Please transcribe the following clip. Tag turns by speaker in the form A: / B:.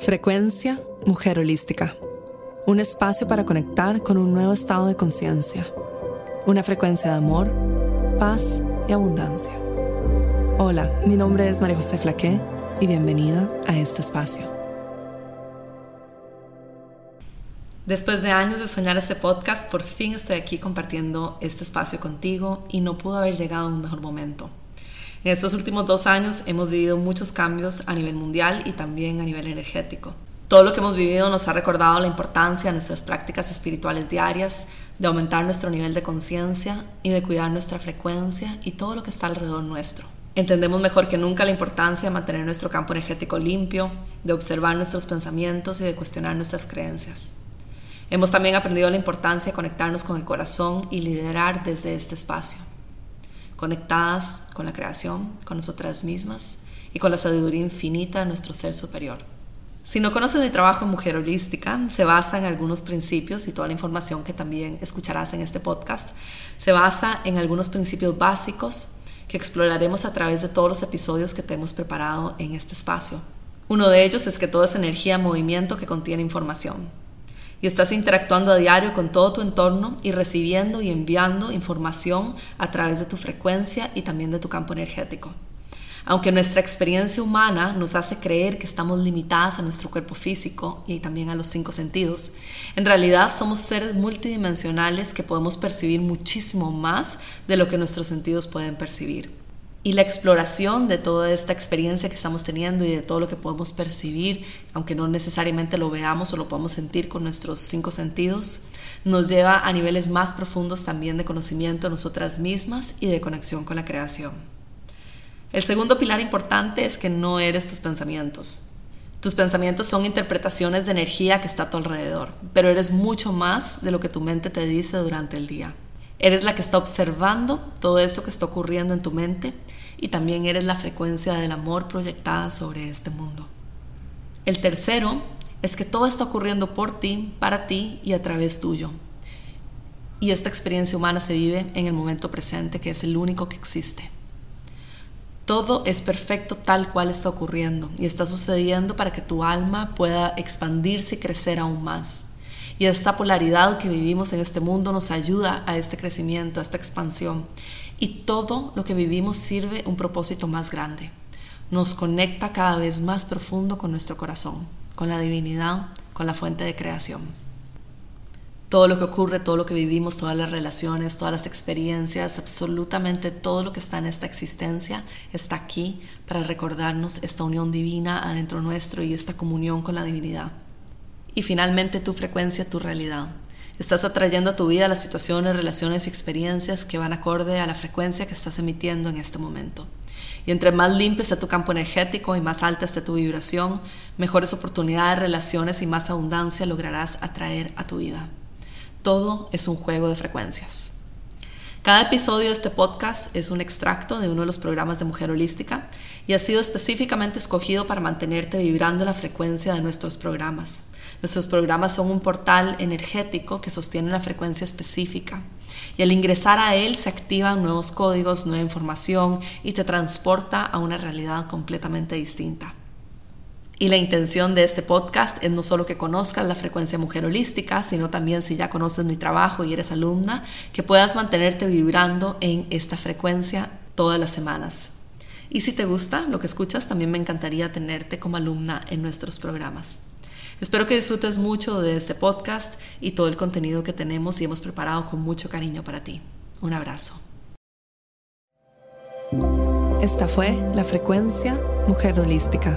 A: Frecuencia Mujer Holística. Un espacio para conectar con un nuevo estado de conciencia. Una frecuencia de amor, paz y abundancia. Hola, mi nombre es María José Flaqué y bienvenida a este espacio. Después de años de soñar este podcast, por fin estoy aquí compartiendo este espacio contigo y no pudo haber llegado en un mejor momento. En estos últimos dos años hemos vivido muchos cambios a nivel mundial y también a nivel energético. Todo lo que hemos vivido nos ha recordado la importancia de nuestras prácticas espirituales diarias, de aumentar nuestro nivel de conciencia y de cuidar nuestra frecuencia y todo lo que está alrededor nuestro. Entendemos mejor que nunca la importancia de mantener nuestro campo energético limpio, de observar nuestros pensamientos y de cuestionar nuestras creencias. Hemos también aprendido la importancia de conectarnos con el corazón y liderar desde este espacio conectadas con la creación, con nosotras mismas y con la sabiduría infinita de nuestro ser superior. Si no conoces mi trabajo en Mujer Holística, se basa en algunos principios y toda la información que también escucharás en este podcast, se basa en algunos principios básicos que exploraremos a través de todos los episodios que te hemos preparado en este espacio. Uno de ellos es que todo es energía movimiento que contiene información y estás interactuando a diario con todo tu entorno y recibiendo y enviando información a través de tu frecuencia y también de tu campo energético. Aunque nuestra experiencia humana nos hace creer que estamos limitadas a nuestro cuerpo físico y también a los cinco sentidos, en realidad somos seres multidimensionales que podemos percibir muchísimo más de lo que nuestros sentidos pueden percibir y la exploración de toda esta experiencia que estamos teniendo y de todo lo que podemos percibir, aunque no necesariamente lo veamos o lo podemos sentir con nuestros cinco sentidos, nos lleva a niveles más profundos también de conocimiento de nosotras mismas y de conexión con la creación. El segundo pilar importante es que no eres tus pensamientos. Tus pensamientos son interpretaciones de energía que está a tu alrededor, pero eres mucho más de lo que tu mente te dice durante el día. Eres la que está observando todo esto que está ocurriendo en tu mente y también eres la frecuencia del amor proyectada sobre este mundo. El tercero es que todo está ocurriendo por ti, para ti y a través tuyo. Y esta experiencia humana se vive en el momento presente, que es el único que existe. Todo es perfecto tal cual está ocurriendo y está sucediendo para que tu alma pueda expandirse y crecer aún más. Y esta polaridad que vivimos en este mundo nos ayuda a este crecimiento, a esta expansión. Y todo lo que vivimos sirve un propósito más grande. Nos conecta cada vez más profundo con nuestro corazón, con la divinidad, con la fuente de creación. Todo lo que ocurre, todo lo que vivimos, todas las relaciones, todas las experiencias, absolutamente todo lo que está en esta existencia está aquí para recordarnos esta unión divina adentro nuestro y esta comunión con la divinidad. Y finalmente tu frecuencia, tu realidad. Estás atrayendo a tu vida las situaciones, relaciones y experiencias que van acorde a la frecuencia que estás emitiendo en este momento. Y entre más limpio esté tu campo energético y más alta esté tu vibración, mejores oportunidades, relaciones y más abundancia lograrás atraer a tu vida. Todo es un juego de frecuencias. Cada episodio de este podcast es un extracto de uno de los programas de Mujer Holística y ha sido específicamente escogido para mantenerte vibrando la frecuencia de nuestros programas. Nuestros programas son un portal energético que sostiene una frecuencia específica y al ingresar a él se activan nuevos códigos, nueva información y te transporta a una realidad completamente distinta. Y la intención de este podcast es no solo que conozcas la frecuencia mujer holística, sino también si ya conoces mi trabajo y eres alumna, que puedas mantenerte vibrando en esta frecuencia todas las semanas. Y si te gusta lo que escuchas, también me encantaría tenerte como alumna en nuestros programas. Espero que disfrutes mucho de este podcast y todo el contenido que tenemos y hemos preparado con mucho cariño para ti. Un abrazo. Esta fue la frecuencia Mujer Holística,